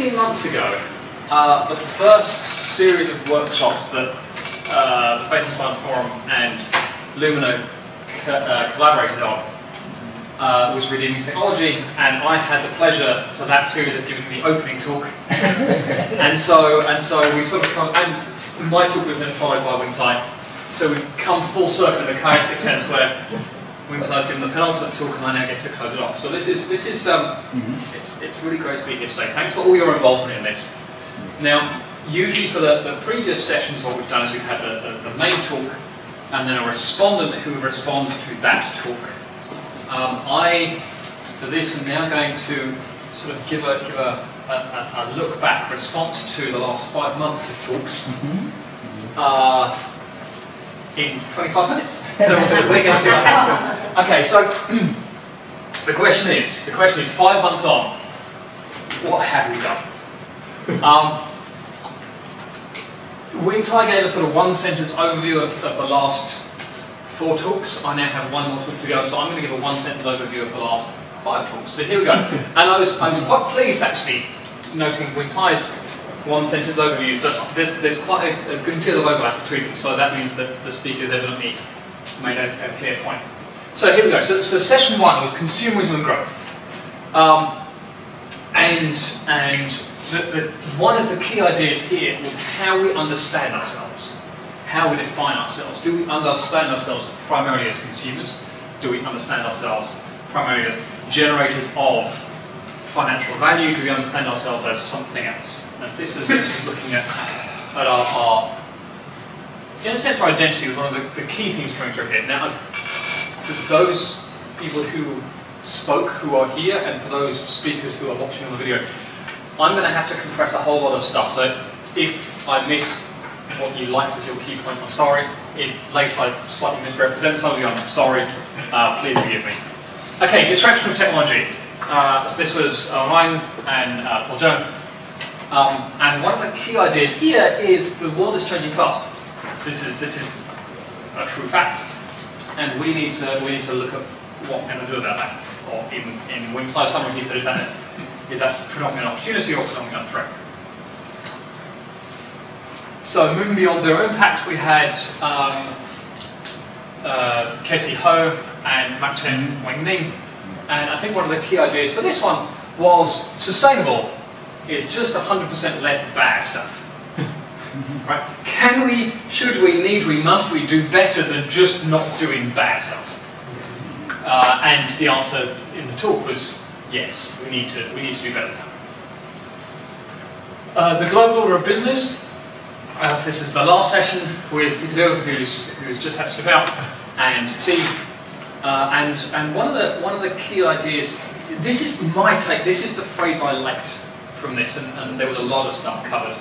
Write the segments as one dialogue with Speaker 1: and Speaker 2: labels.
Speaker 1: 18 months ago, uh, the first series of workshops that uh, the Faith and Science Forum and Lumino co uh, collaborated on uh, was Redeeming Technology, and I had the pleasure for that series of giving the opening talk. and so and so we sort of come, and my talk was then followed by Wing Tai. So we've come full circle in the chiastic sense where Tai's given the penultimate talk and I now get to close it off. So this is this is um, mm -hmm. it's it's really great to be here today. Thanks for all your involvement in this. Now, usually for the, the previous sessions, what we've done is we've had the, the, the main talk and then a respondent who responds to that talk. Um, I, for this, am now going to sort of give a give a, a, a look back response to the last five months of talks. Mm -hmm. uh, in 25 minutes. So see going to see Okay, so the question is, the question is, five months on, what have we done? Um, Wing Tai gave a sort of one sentence overview of, of the last four talks. I now have one more talk to go, so I'm going to give a one sentence overview of the last five talks. So here we go. And I was, I was quite pleased actually, noting Wing Tai's one sentence overviews that there's, there's quite a, a, good deal of overlap between them, so that means that the speakers evidently made a, a clear point. So here we go. So, so, session one was consumerism and growth. Um, and and the, the, one of the key ideas here was how we understand ourselves, how we define ourselves. Do we understand ourselves primarily as consumers? Do we understand ourselves primarily as generators of financial value? Do we understand ourselves as something else? As this was, this was looking at, at our, in a sense, our identity was one of the, the key themes coming through here. Now, for those people who spoke who are here, and for those speakers who are watching on the video, I'm going to have to compress a whole lot of stuff. So if I miss what you liked as your key point, I'm sorry. If later I slightly misrepresent some of you, I'm sorry. Uh, please forgive me. Okay, distraction of technology. Uh, so this was uh, Ryan and uh, Paul Joan. Um, and one of the key ideas here is the world is changing fast. This is this is a true fact, and we need to we need to look at what we're going to do about that. Or in in Wing summary, he said is that is that predominantly an opportunity or predominantly a threat? So moving beyond zero impact, we had um, uh, Casey Ho and Chen Wang Ning and I think one of the key ideas for this one was sustainable is just 100% less bad stuff. right? Can we, should we, need we, must we do better than just not doing bad stuff? Uh, and the answer in the talk was yes, we need to, we need to do better. Uh, the global order of business. So this is the last session with Peter who's, who's just had to step out, and T, uh, and and one of the one of the key ideas, this is my take. This is the phrase I liked from this, and, and there was a lot of stuff covered.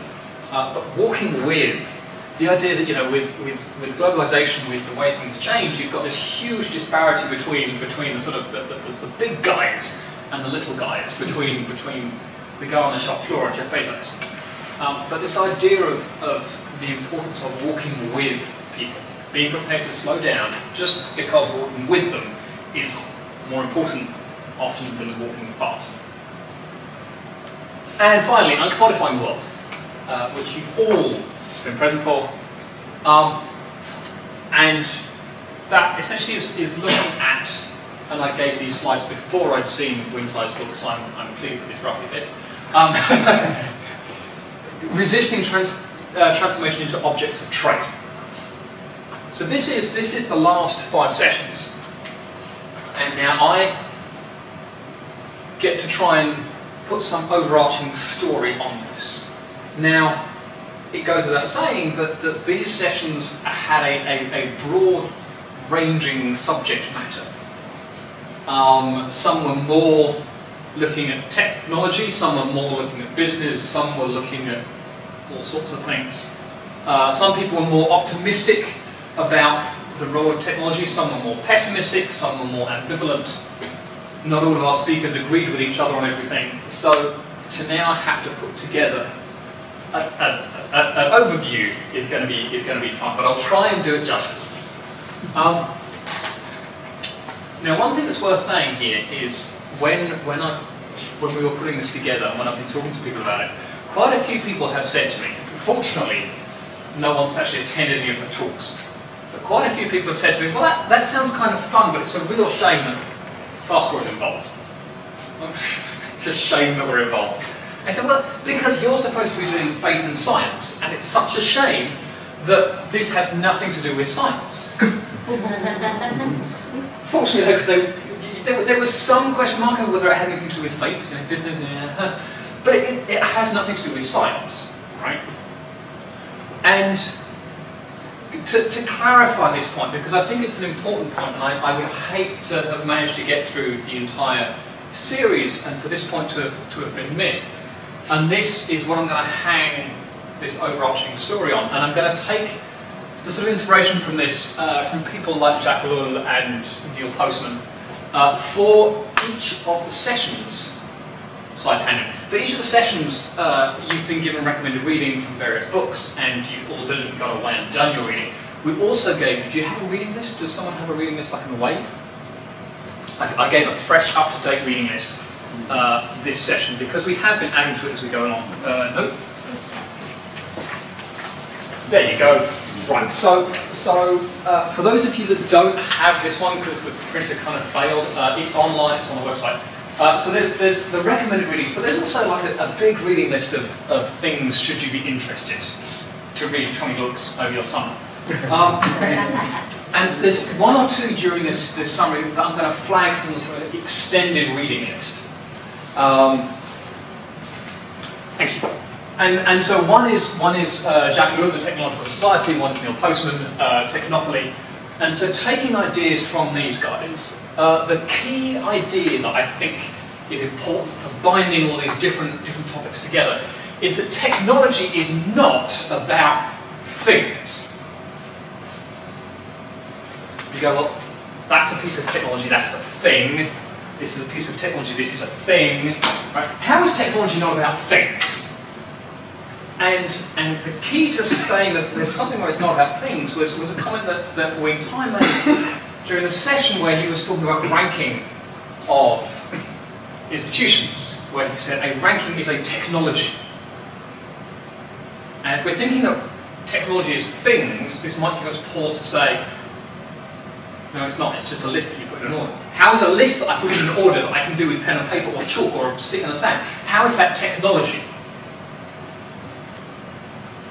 Speaker 1: Uh, but walking with the idea that you know with, with with globalization, with the way things change, you've got this huge disparity between between the sort of the, the, the big guys and the little guys, between between the guy on the shop floor and Jeff Bezos. Um, but this idea of, of the importance of walking with people being prepared to slow down just because walking with them is more important often than walking fast. And finally, uncommodifying world, uh, which you've all been present for. Um, and that essentially is, is, looking at, and I gave these slides before I'd seen Wing Tai's book, so I'm, I'm pleased that this roughly fits. Um, resisting trans, uh, transformation into objects of trade. So this is, this is the last five sessions. And now I get to try and put some overarching story on this. Now, it goes without saying that, that these sessions had a, a, a broad ranging subject matter. Um, some were more looking at technology, some were more looking at business, some were looking at all sorts of things. Uh, some people were more optimistic about the role of technology. Some were more pessimistic, some were more ambivalent. Not all of our speakers agreed with each other on everything. So to now have to put together an overview is going to be is going to be fun, but I'll try and do it justice. Um, now, one thing that's worth saying here is when when I've when we were putting this together, and when I've been talking to people about it, quite a few people have said to me, fortunately, no one's actually attended any of the talks, but quite a few people have said to me, well, that, that sounds kind of fun, but it's a real shame that Fastcore is involved. it's a shame that we're involved. I said, well, because you're supposed to be doing faith and science, and it's such a shame that this has nothing to do with science. Fortunately, they, there, there, was some question mark over whether it had anything to do with faith, you know, business, yeah. but it, it, has nothing to do with science, right? And to, to, clarify this point, because I think it's an important point, and I, I, would hate to have managed to get through the entire series and for this point to have, to have been missed. And this is what I'm going to hang this overarching story on. And I'm going to take the sort of inspiration from this uh, from people like Jacques Ellul and Neil Postman uh, for each of the sessions. Side tangent. For each of the sessions, uh, you've been given recommended reading from various books, and you've all diligently gone away and done your reading. We also gave. you, Do you have a reading list? Does someone have a reading list like in Wave? I, I gave a fresh, up-to-date reading list uh, this session because we have been adding to it as we go along. Uh, nope. There you go. Right, so so uh, for those of you that don't have this one because the printer kind of failed, uh, it's online, it's on the website. Uh, so there's there's the recommended readings, but there's also like a, a, big reading list of, of things should you be interested to read 20 books over your summer. Um, and there's one or two during this, this summary that I'm going to flag from the sort of extended reading list. Um, thank you. And, and so one is, one is uh, Jacques the Technological Society, one is Neil Postman, uh, Technopoly. And so taking ideas from these guys, uh, the key idea that I think is important for binding all these different, different topics together is that technology is not about things. You go, well, that's a piece of technology, that's a thing. This is a piece of technology, this is a thing. Right? How is technology not about things? And, and the key to saying that there's something where it's not about things was, was a comment that, that Wing Tai made during the session where he was talking about ranking of institutions, where he said a ranking is a technology. And if we're thinking of technology as things, this might give us pause to say, no, it's not, it's just a list that you put in an order. How is a list that I put in an order that I can do with pen and paper or chalk or a stick in the sand, how is that technology?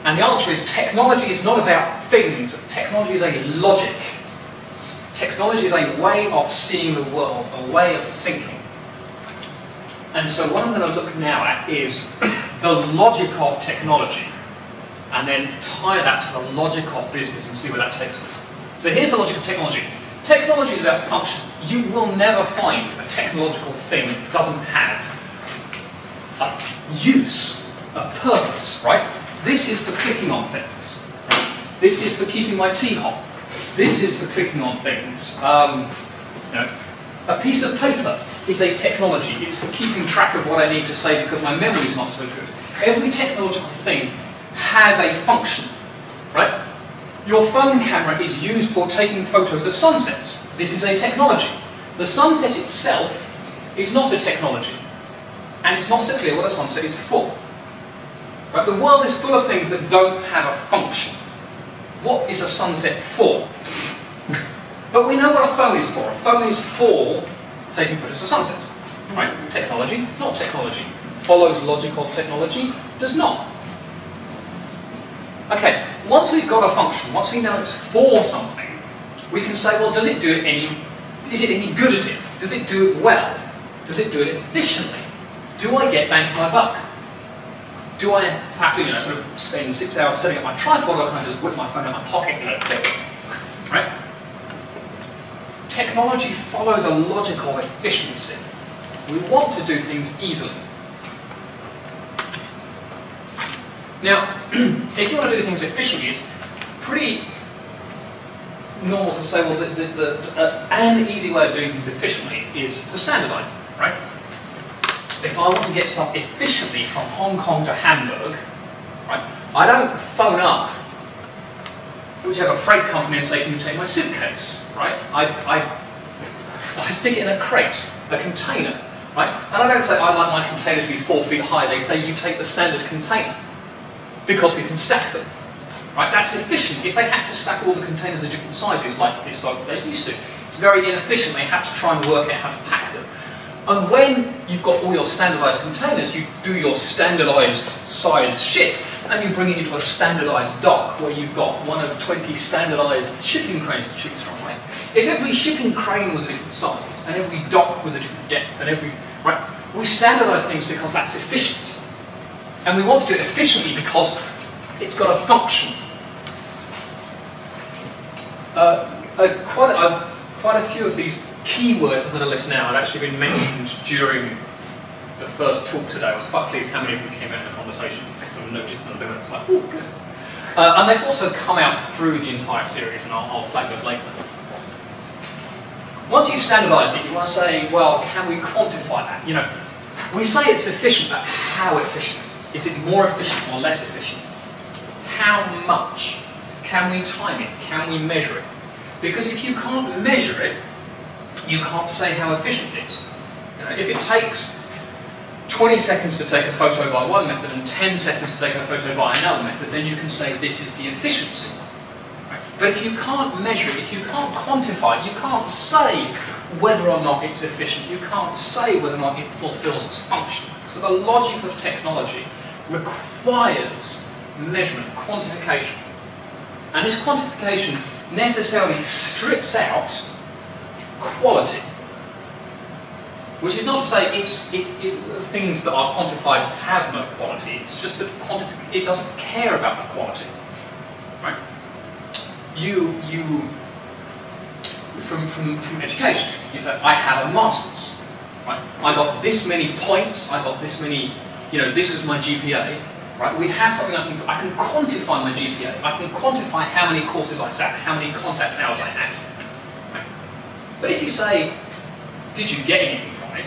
Speaker 1: And the answer is technology is not about things, technology is a logic. Technology is a way of seeing the world, a way of thinking. And so what I'm going to look now at is the logic of technology, and then tie that to the logic of business and see where that takes us. So here's the logic of technology. Technology is about function. You will never find a technological thing that doesn't have a use, a purpose, right? This is for clicking on things. This is for keeping my tea hot. This is for clicking on things. Um, you know, a piece of paper is a technology. It's for keeping track of what I need to say because my memory is not so good. Every technological thing has a function, right? Your phone camera is used for taking photos of sunsets. This is a technology. The sunset itself is not a technology. And it's not so clear what a sunset is for. But the world is full of things that don't have a function. What is a sunset for? but we know what a phone is for. A phone is for taking photos of sunsets. Right? Technology, not technology. Follows logic of technology, does not. Okay, once we've got a function, once we know it's for something, we can say, well, does it do it any, is it any good at it? Does it do it well? Does it do it efficiently? Do I get bang for my buck? Do I have to, you know, sort of spend six hours setting up my tripod, or can I just whip my phone out of my pocket and click? Right? Technology follows a logic of efficiency. We want to do things easily. Now, if you want to do things efficiently, it's pretty normal to say, well, the, the, the, uh, an easy way of doing things efficiently is to standardize them, right? If I want to get stuff efficiently from Hong Kong to Hamburg, right, I don't phone up whichever freight company and say, can you take my suitcase, right? I, I, I stick it in a crate, a container. Right? And I don't say I'd like my container to be four feet high. They say you take the standard container because we can stack them. Right? That's efficient. If they have to stack all the containers of different sizes like this like they used to, it's very inefficient. They have to try and work out how to pack them. And when you've got all your standardized containers, you do your standardized size ship and you bring it into a standardized dock where you've got one of 20 standardized shipping cranes to choose from, right? If every shipping crane was a different size and every dock was a different depth and every, right? We standardize things because that's efficient. And we want to do it efficiently because it's got a function. Uh, uh, quite, a, quite a few of these keywords going to list now had actually been mentioned during the first talk today. I was quite pleased how many of them came out in the conversation. I sort of noticed them they went, like, oh, good. Uh, and they've also come out through the entire series, and I'll, I'll flag those later. Once you've standardized it, you want to say, well, can we quantify that? You know, we say it's efficient, but how efficient? Is it more efficient or less efficient? How much? Can we time it? Can we measure it? Because if you can't measure it, you can't say how efficient it is. You know, if it takes 20 seconds to take a photo by one method and 10 seconds to take a photo by another method, then you can say this is the efficiency. But if you can't measure it, if you can't quantify it, you can't say whether or not it's efficient, you can't say whether or not it fulfills its function. So the logic of technology requires measurement, quantification. And this quantification necessarily strips out quality. Which is not to say it's, it, it, uh, things that are quantified have no quality, it's just that it doesn't care about the quality. Right? You, you from, from, from education, you say, I have a master's. Right? I got this many points, I got this many, you know, this is my GPA. Right? We have something I can, I can quantify my GPA. I can quantify how many courses I sat, how many contact hours I had. But if you say, did you get anything from it?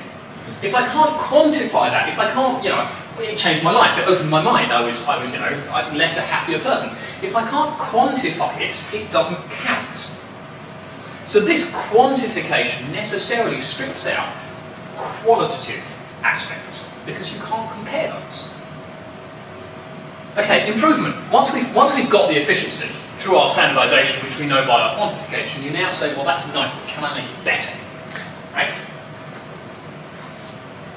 Speaker 1: If I can't quantify that, if I can't, you know, it changed my life, it opened my mind, I was, I was, you know, I left a happier person. If I can't quantify it, it doesn't count. So this quantification necessarily strips out qualitative aspects because you can't compare those. Okay, improvement. Once we've, once we've got the efficiency through our standardization, which we know by our quantification, you now say, well, that's nice, but can I make it better? Right?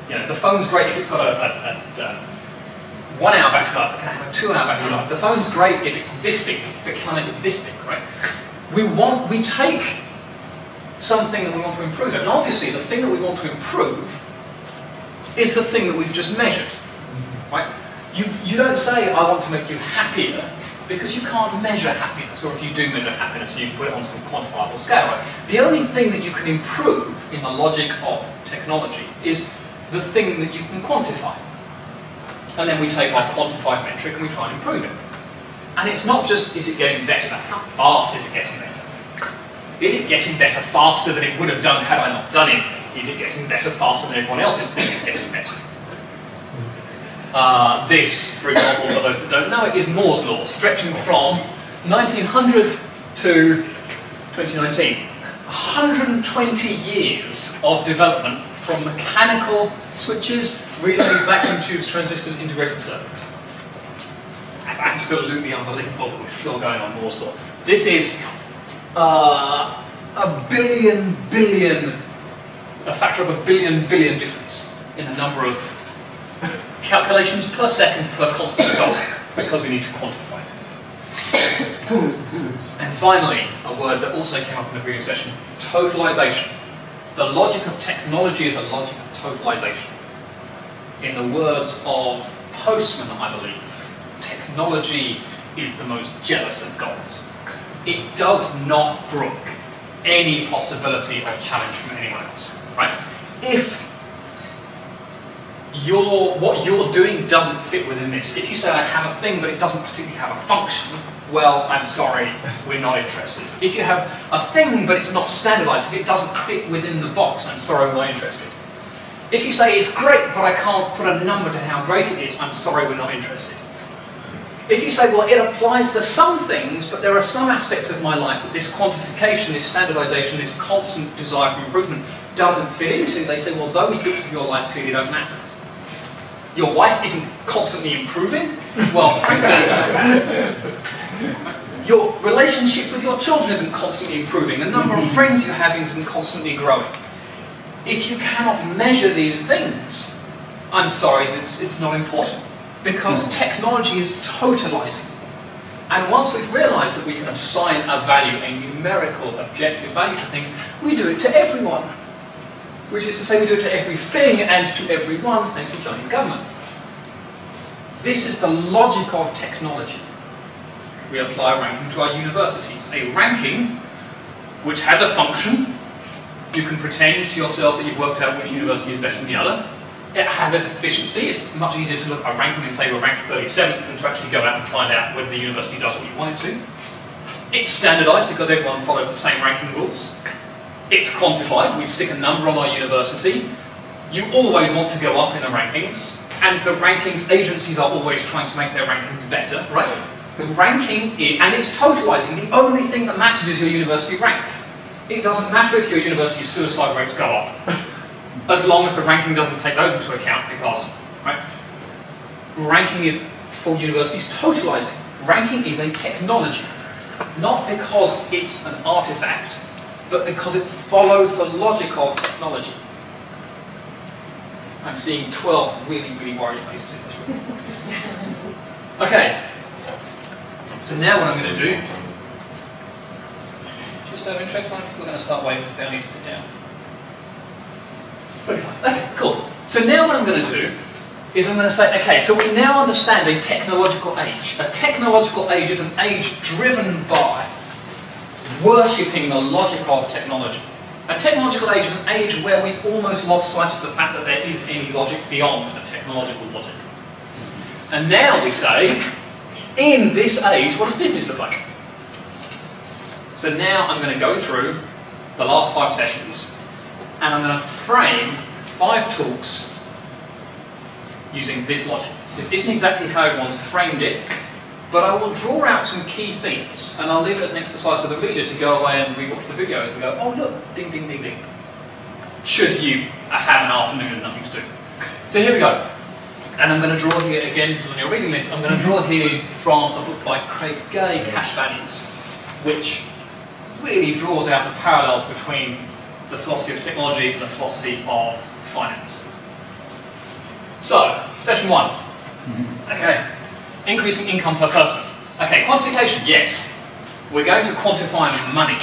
Speaker 1: You know, the phone's great if it's got a, a, a, a one hour battery life, but can I have a two hour battery life? The phone's great if it's this big, but can I make it this big, right? We want, we take something that we want to improve. And obviously the thing that we want to improve is the thing that we've just measured. Right? You, you don't say, I want to make you happier, because you can't measure happiness, or if you do measure happiness, you can put it on some quantifiable scale. The only thing that you can improve in the logic of technology is the thing that you can quantify. And then we take our quantified metric and we try and improve it. And it's not just, is it getting better, how fast is it getting better? Is it getting better faster than it would have done had I not done anything? Is it getting better faster than everyone else's thing is getting better? Uh, this, for example, for those that don't know it, is Moore's Law, stretching from 1900 to 2019. 120 years of development from mechanical switches, relays, vacuum tubes, transistors, integrated circuits. That's absolutely unbelievable that we're still going on Moore's Law. This is uh, a billion billion, a factor of a billion billion difference in the number of calculations per second per constant dot because we need to quantify it. and finally, a word that also came up in the previous session, totalization. The logic of technology is a logic of totalization. In the words of Postman, I believe, technology is the most jealous of gods it does not brook any possibility of challenge from anyone else. Right? If what you're doing doesn't fit within this, if you say I have a thing but it doesn't particularly have a function, well, I'm sorry, we're not interested. If you have a thing but it's not standardized, if it doesn't fit within the box, I'm sorry, we're not interested. If you say it's great but I can't put a number to how great it is, I'm sorry, we're not interested. If you say, well, it applies to some things, but there are some aspects of my life that this quantification, this standardization, this constant desire for improvement doesn't fit into, they say, well, those bits of your life clearly don't matter. Your wife isn't constantly improving. Well, frankly, your relationship with your children isn't constantly improving. The number of friends you have isn't constantly growing. If you cannot measure these things, I'm sorry, it's, it's not important. Because hmm. technology is totalizing. And once we've realized that we can assign a value, a numerical, objective value to things, we do it to everyone. Which is to say we do it to everything and to everyone, thanks to Chinese government. This is the logic of technology we apply ranking to our universities. A ranking which has a function, you can pretend to yourself that you've worked out which university is better than the other. It has efficiency, it's much easier to look at a ranking and say we're ranked 37th than to actually go out and find out whether the university does what you want it to. It's standardised because everyone follows the same ranking rules. It's quantified, we stick a number on our university. You always want to go up in the rankings, and the rankings agencies are always trying to make their rankings better, right? The ranking, is, and it's totalizing, the only thing that matters is your university rank. It doesn't matter if your university's suicide rates go up, as long as the ranking doesn't take those into account, because, right? Ranking is, for universities, totalizing. Ranking is a technology, not because it's an artifact, but because it follows the logic of technology. I'm seeing 12 really, really worried faces in this room. Okay, so now what I'm going to do, just out of interest, we're going to start waiting because I need to sit down. Okay, cool. So now what I'm going to do is I'm going to say, okay, so we now understand a technological age. A technological age is an age driven by worshipping the logic of technology. A technological age is an age where we've almost lost sight of the fact that there is any logic beyond a technological logic. And now we say, in this age, what does business look like? So now I'm going to go through the last five sessions and I'm going to frame five talks using this logic. This isn't exactly how everyone's framed it, but I will draw out some key themes and I'll leave it as an exercise for the reader to go away and rewatch the videos and go, oh look, ding, ding, ding, ding. Should you have an afternoon and nothing to do. So here we go. And I'm going to draw here, again, this is on your reading list, I'm going to draw here from a book by Craig Gay, Cash Values, which really draws out the parallels between the philosophy of technology and the philosophy of finance. So, session one. Mm-hmm. Okay, increasing income per person. Okay, quantification, yes. We're going to quantify money.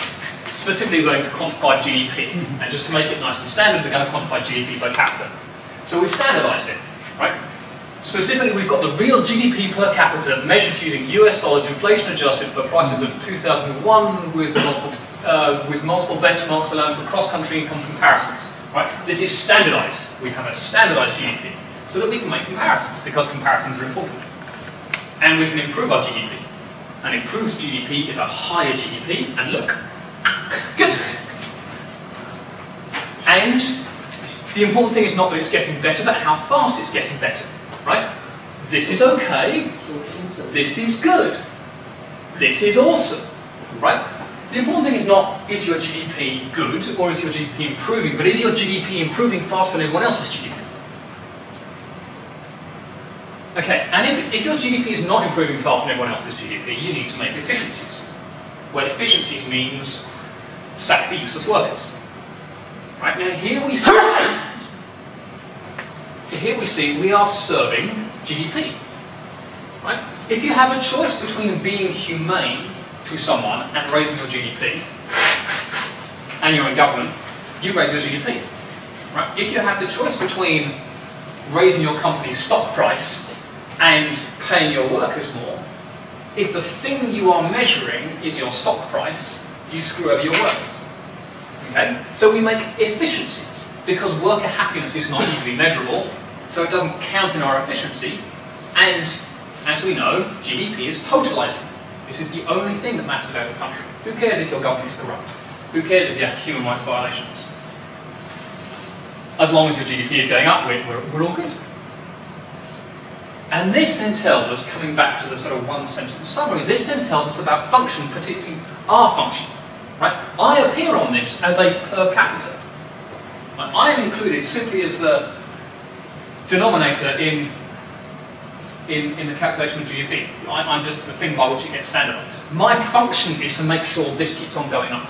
Speaker 1: Specifically, we're going to quantify GDP. And just to make it nice and standard, we're going to quantify GDP per capita. So we've standardized it, right? Specifically, we've got the real GDP per capita measured using US dollars, inflation adjusted for prices of 2001 with multiple, uh, with multiple benchmarks allowing for cross-country income comparisons. Right? This is standardized. We have a standardized GDP so that we can make comparisons because comparisons are important. And we can improve our GDP. An improved GDP is a higher GDP, and look, good. And the important thing is not that it's getting better, but how fast it's getting better right? This is okay. This is good. This is awesome, right? The important thing is not is your GDP good or is your GDP improving, but is your GDP improving faster than everyone else's GDP? Okay, and if, if your GDP is not improving faster than everyone else's GDP, you need to make efficiencies. Where efficiencies means sack the useless workers. Right, now here we see here we see we are serving GDP. Right? If you have a choice between being humane to someone and raising your GDP, and you're in government, you raise your GDP. Right? If you have the choice between raising your company's stock price and paying your workers more, if the thing you are measuring is your stock price, you screw over your workers. Okay? So we make efficiencies because worker happiness is not easily measurable, so it doesn't count in our efficiency. And as we know, GDP is totalizing. This is the only thing that matters about the country. Who cares if your government is corrupt? Who cares if you have human rights violations? As long as your GDP is going up, we're, we're, we're all good. And this then tells us, coming back to the sort of one sentence summary, this then tells us about function, particularly our function. Right? I appear on this as a per capita. I am included simply as the denominator in, in, in the calculation of GDP. I, am just the thing by which it gets standardized. My function is to make sure this keeps on going up.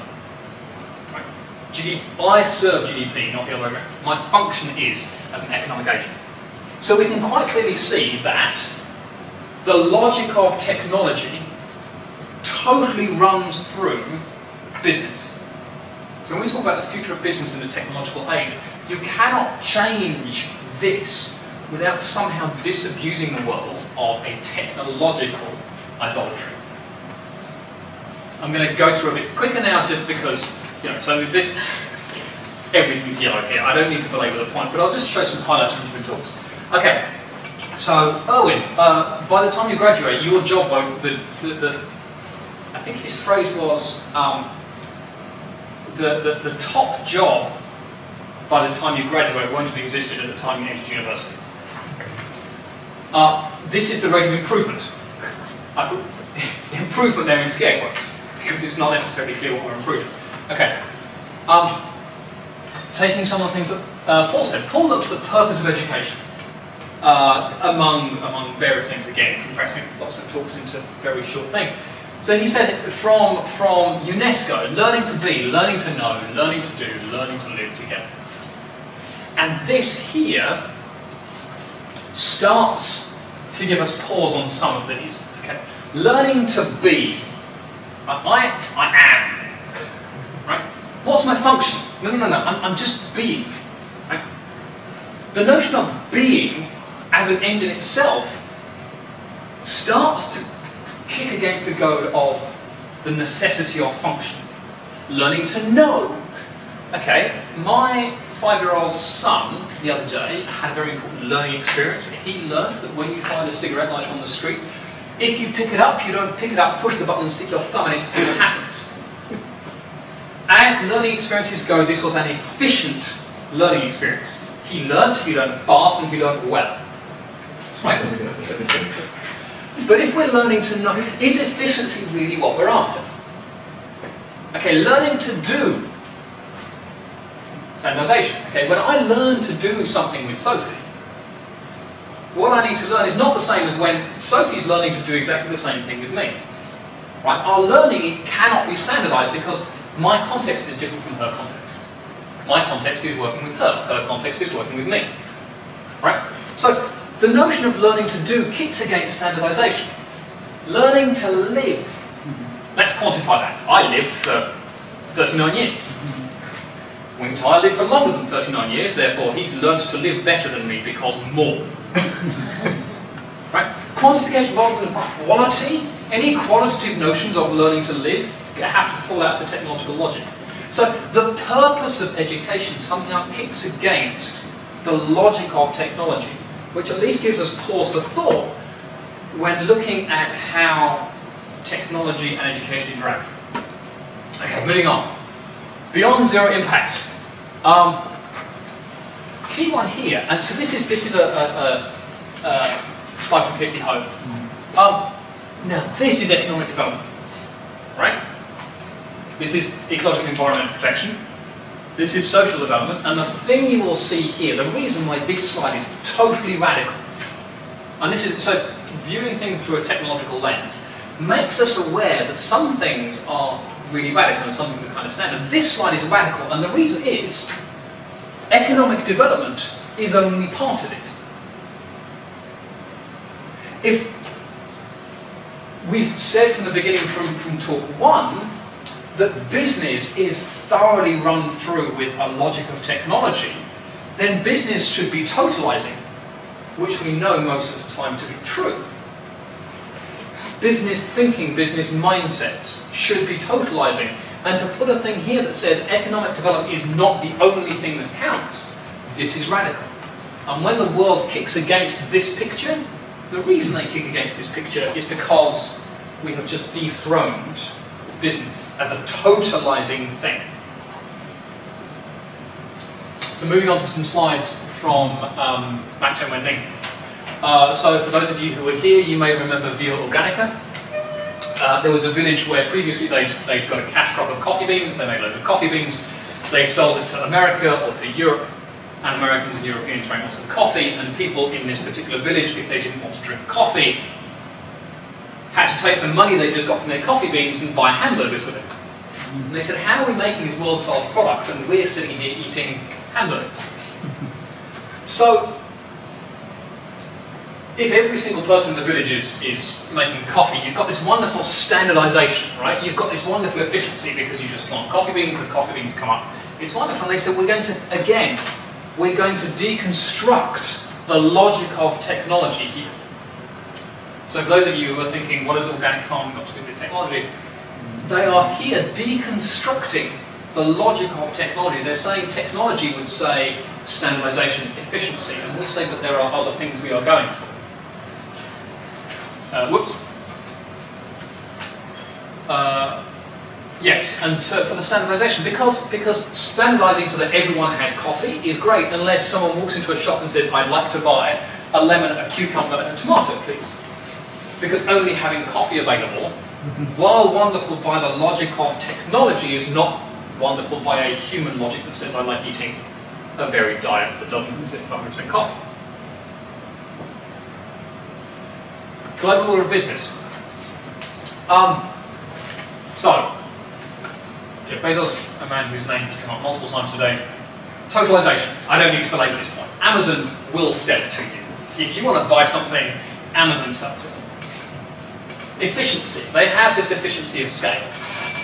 Speaker 1: Right? GDP, I serve GDP, not the other way around. My function is as an economic agent. So we can quite clearly see that the logic of technology totally runs through business. So when we talk about the future of business in the technological age, you cannot change this without somehow disabusing the world of a technological idolatry. I'm going to go through a bit quicker now just because, you know, so this, everything's yellow here. I don't need to belabor the point, but I'll just show some highlights from different talks. Okay, so Erwin, uh, by the time you graduate, your job, the, the, the I think his phrase was, um, the, the, the top job by the time you graduate won't have existed at the time you entered university. Uh, this is the rate of improvement. I put improvement there in scare quotes because it's not necessarily clear what we're improving. Okay. Um, taking some of the things that uh, Paul said. Paul looked at the purpose of education uh, among among various things. Again, compressing lots of talks into a very short thing. So he said from from UNESCO, learning to be, learning to know, learning to do, learning to live together. And this here starts to give us pause on some of these. Okay? Learning to be. I, I am. Right? What's my function? No, no, no, no. I'm, I'm just being. Right? The notion of being as an end in itself starts to kick against the goad of the necessity of function. Learning to know. Okay, my five-year-old son the other day had a very important learning experience. He learned that when you find a cigarette lighter on the street, if you pick it up, you don't pick it up, push the button and stick your thumb in it to see what happens. As learning experiences go, this was an efficient learning experience. He learned, he learned fast, and he learned well. Right? but if we're learning to know, is efficiency really what we're after? Okay, learning to do standardization. Okay, when I learn to do something with Sophie, what I need to learn is not the same as when Sophie's learning to do exactly the same thing with me. Right? Our learning cannot be standardized because my context is different from her context. My context is working with her, her context is working with me. Right? So the notion of learning to do kicks against standardization. Learning to live. Let's quantify that. I lived for 39 years. Wing Tai lived for longer than 39 years, therefore he's learned to live better than me because more. right? Quantification rather than quality, any qualitative notions of learning to live have to fall out of the technological logic. So the purpose of education somehow kicks against the logic of technology, which at least gives us pause for thought when looking at how technology and education interact. Okay, moving on. Beyond zero impact. Um, key one here, and so this is this is a, a, a, a slide from Kirsty Hope. Um, now this is economic development, right? This is ecological environment protection. This is social development, and the thing you will see here, the reason why this slide is totally radical, and this is so viewing things through a technological lens makes us aware that some things are really radical and some things are kind of standard. This slide is radical, and the reason is economic development is only part of it. If we've said from the beginning from, from talk one that business is thoroughly run through with a logic of technology, then business should be totalizing, which we know most of the time to be true business thinking, business mindsets should be totalizing. And to put a thing here that says economic development is not the only thing that counts, this is radical. And when the world kicks against this picture, the reason they kick against this picture is because we have just dethroned business as a totalizing thing. So moving on to some slides from um, Mak Chen Wen-ning. Uh, so for those of you who were here, you may remember Via Organica. Uh, there was a village where previously they'd, they'd got a cash crop of coffee beans, they made loads of coffee beans, They sold it to America or to Europe, and Americans and Europeans drank lots of coffee, and people in this particular village, if they didn't want to drink coffee, had to take the money they just got from their coffee beans and buy hamburgers with it. And they said, how are we making this world-class product and we're sitting here eating hamburgers? so, if every single person in the village is, is making coffee, you've got this wonderful standardization, right? You've got this wonderful efficiency because you just plant coffee beans, the coffee beans come up. It's wonderful. And they said, we're going to, again, we're going to deconstruct the logic of technology here. So for those of you who are thinking, what has organic farming got to do with technology? They are here deconstructing the logic of technology. They're saying technology would say standardization, efficiency, and we say that there are other things we are going for. Uh, whoops. Uh, yes, and so for the standardization, because, because standardizing so that everyone has coffee is great unless someone walks into a shop and says, I'd like to buy a lemon, a cucumber, and a tomato, please. Because only having coffee available, while wonderful by the logic of technology, is not wonderful by a human logic that says, I like eating a varied diet that doesn't consist of 100% coffee. Global law of business. Um, so, Jeff Bezos, a man whose name has come up multiple times today, totalization. I don't need to belabor this point. Amazon will sell it to you. If you want to buy something, Amazon sells it. Efficiency. They have this efficiency of scale.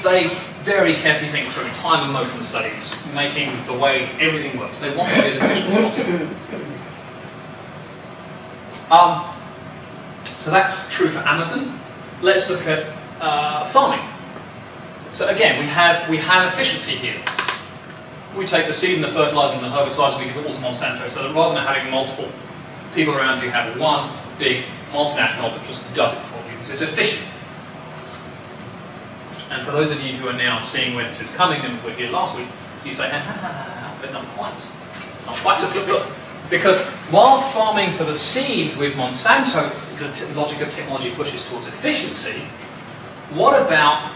Speaker 1: They very carefully think through time and motion studies, making the way everything works. They want to be as efficient as possible. Um, so that's true for Amazon. Let's look at uh, farming. So again, we have, we have efficiency here. We take the seed and the fertilizer and the herbicides, and we give it all to Monsanto, so that rather than having multiple people around you, have one big multinational that just does it for you. This is efficient. And for those of you who are now seeing where this is coming, and were here last week, you say, ha, ha, ha, ha, but not quite. Not quite, look, look, look. Because while farming for the seeds with Monsanto, the logic of technology pushes towards efficiency, what about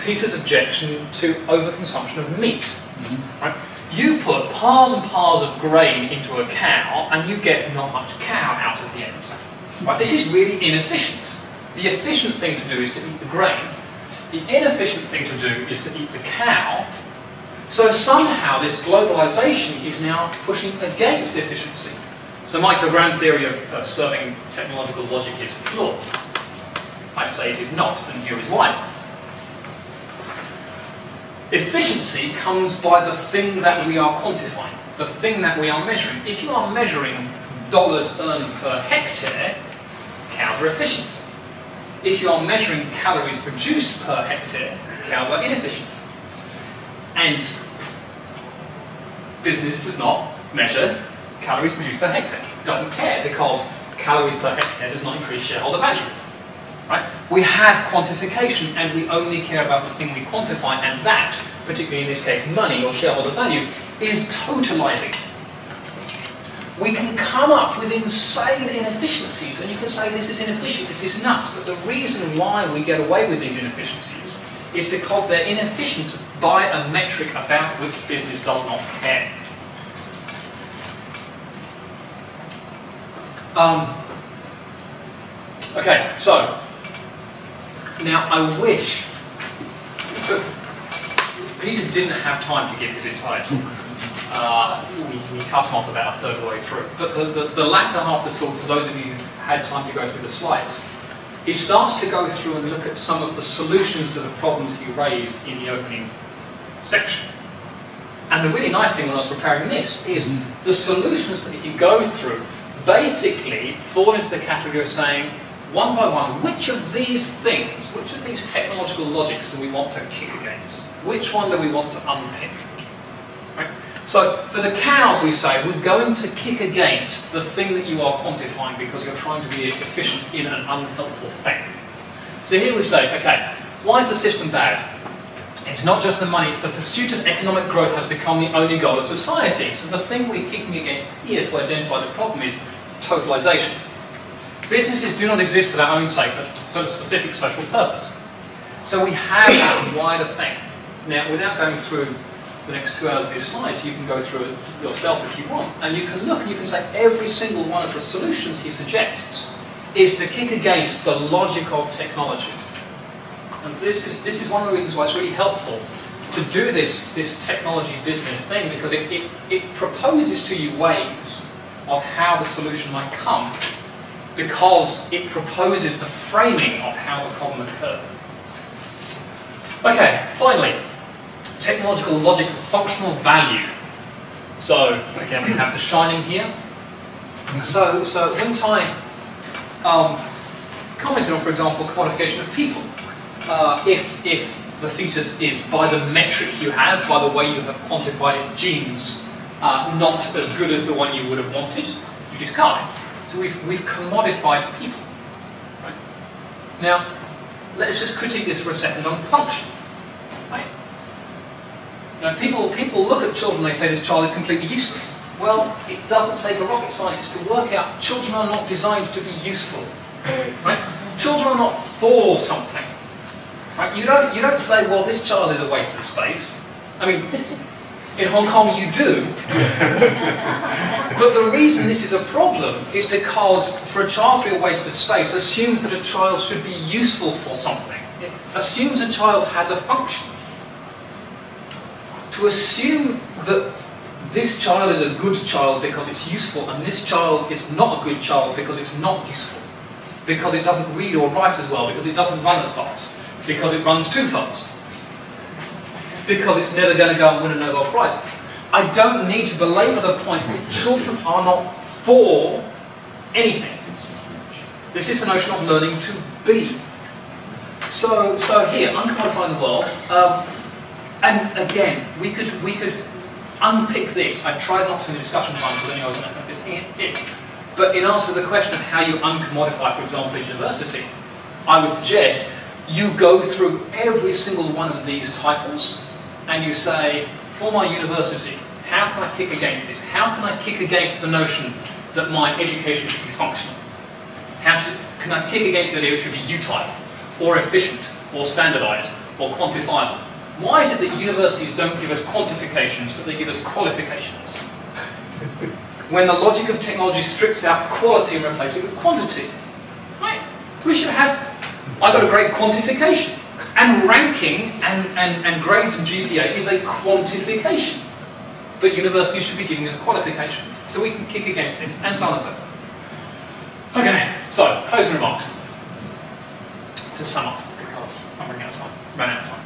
Speaker 1: Peter's objection to overconsumption of meat? Mm -hmm. Right? You put piles and piles of grain into a cow and you get not much cow out of the end. Right? This is really inefficient. The efficient thing to do is to eat the grain. The inefficient thing to do is to eat the cow so somehow this globalization is now pushing against efficiency. So Michael Graham theory of, of serving technological logic is flawed. I say it is not, and here is why. Efficiency comes by the thing that we are quantifying, the thing that we are measuring. If you are measuring dollars earned per hectare, cows are efficient. If you are measuring calories produced per hectare, cows are inefficient. And business does not measure calories produced per hectare. It doesn't care because calories per hectare does not increase shareholder value. Right? We have quantification and we only care about the thing we quantify and that, particularly in this case money or shareholder value, is totalizing. We can come up with insane inefficiencies and you can say this is inefficient, this is nuts, but the reason why we get away with these inefficiencies is because they're inefficient by a metric about which business does not care. Um, okay, so now I wish. So Peter didn't have time to give his entire talk. Uh, we, we, cut off about a third of the way through. But the, the, the latter half of the talk, for those of you who had time to go through the slides, he starts to go through and look at some of the solutions to the problems he raised in the opening section. And the really nice thing when I was preparing this is the solutions that he goes through basically fall into the category of saying, one by one, which of these things, which of these technological logics do we want to kick against? Which one do we want to unpick? Right? So for the cows, we say, we're going to kick against the thing that you are quantifying because you're trying to be efficient in an unhelpful thing. So here we say, okay, why is the system bad? It's not just the money, it's the pursuit of economic growth has become the only goal of society. So the thing we're kicking against here to identify the problem is totalization. Businesses do not exist for their own sake, but for a specific social purpose. So we have that wider thing. Now, without going through the next two hours of these slides, you can go through it yourself if you want, and you can look and you can say every single one of the solutions he suggests is to kick against the logic of technology. And so this is, this is one of the reasons why it's really helpful to do this, this technology business thing, because it, it, it proposes to you ways of how the solution might come, because it proposes the framing of how the problem occurred. Okay, finally, technological logic functional value. So, again, we have the shining here. So, so when Tai um, commented on, for example, commodification of people, uh, if, if the fetus is, by the metric you have, by the way you have quantified its genes, uh, not as good as the one you would have wanted, you discard it. So we've, we've commodified people. Right? Now, let's just critique this for a second on function. Right? People, people look at children and they say this child is completely useless. Well, it doesn't take a rocket scientist to work out children are not designed to be useful. Right? Children are not for something. Right? You, don't, you don't say, well, this child is a waste of space. I mean, in Hong Kong you do. but the reason this is a problem is because for a child to be a waste of space assumes that a child should be useful for something. It assumes a child has a function. To assume that this child is a good child because it's useful and this child is not a good child because it's not useful, because it doesn't read or write as well, because it doesn't run as fast, because it runs too fast, because it's never going to go and win a Nobel Prize. I don't need to belabor the point that children are not for anything. This is the notion of learning to be. So, so here, uncommodifying the world, um, and again, we could we could unpick this. I tried not to in the discussion time because I was this. But in answer to the question of how you uncommodify, for example, a university, I would suggest you go through every single one of these titles and you say, for my university, how can I kick against this? How can I kick against the notion that my education should be functional? How should, can I kick against the idea it should be utile, or efficient, or standardized, or quantifiable? Why is it that universities don't give us quantifications, but they give us qualifications? when the logic of technology strips out quality and replaces it with quantity. Right? We should have, I got a great quantification. And ranking and, and, and grades and GPA is a quantification. But universities should be giving us qualifications. So we can kick against this, and so on and so forth. Okay, so, closing remarks. To sum up, because I'm running out of time. Ran out of time.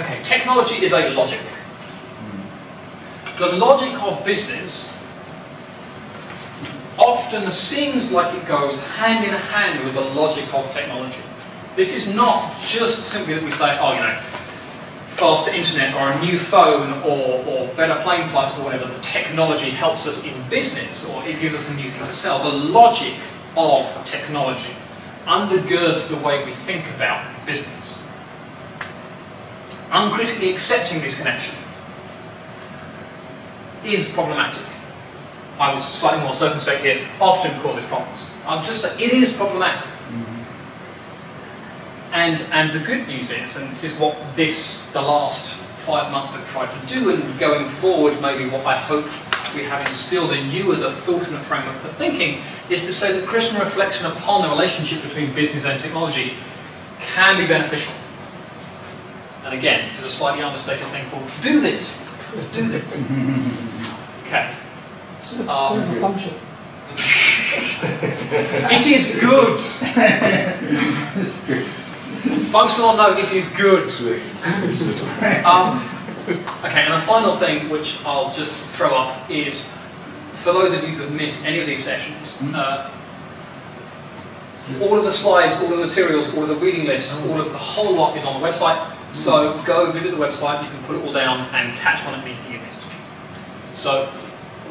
Speaker 1: Okay, technology is a logic. The logic of business often seems like it goes hand in hand with the logic of technology. This is not just simply that we say, oh, you know, faster internet or a new phone or, or better plane flights or whatever, the technology helps us in business or it gives us a new thing to sell. The logic of technology undergirds the way we think about business. Uncritically accepting this connection is problematic. I was slightly more circumspect here, often causes problems. I'm just saying, it is problematic. Mm-hmm. And, and the good news is, and this is what this, the last five months have tried to do, and going forward, maybe what I hope we have instilled in you as a thought and a framework for thinking, is to say that Christian reflection upon the relationship between business and technology can be beneficial. And again, this is a slightly understated thing called do this. Do this. Okay. Um,
Speaker 2: function.
Speaker 1: it is good.
Speaker 2: It's good.
Speaker 1: Functional or no, it is good. Um, okay, and the final thing which I'll just throw up is for those of you who have missed any of these sessions, uh, all of the slides, all of the materials, all of the reading lists, all of the whole lot is on the website. So go visit the website, you can put it all down and catch one of anything you missed. So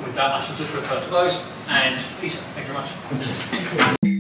Speaker 1: with that, I shall just refer to those and peace. Thank you very much.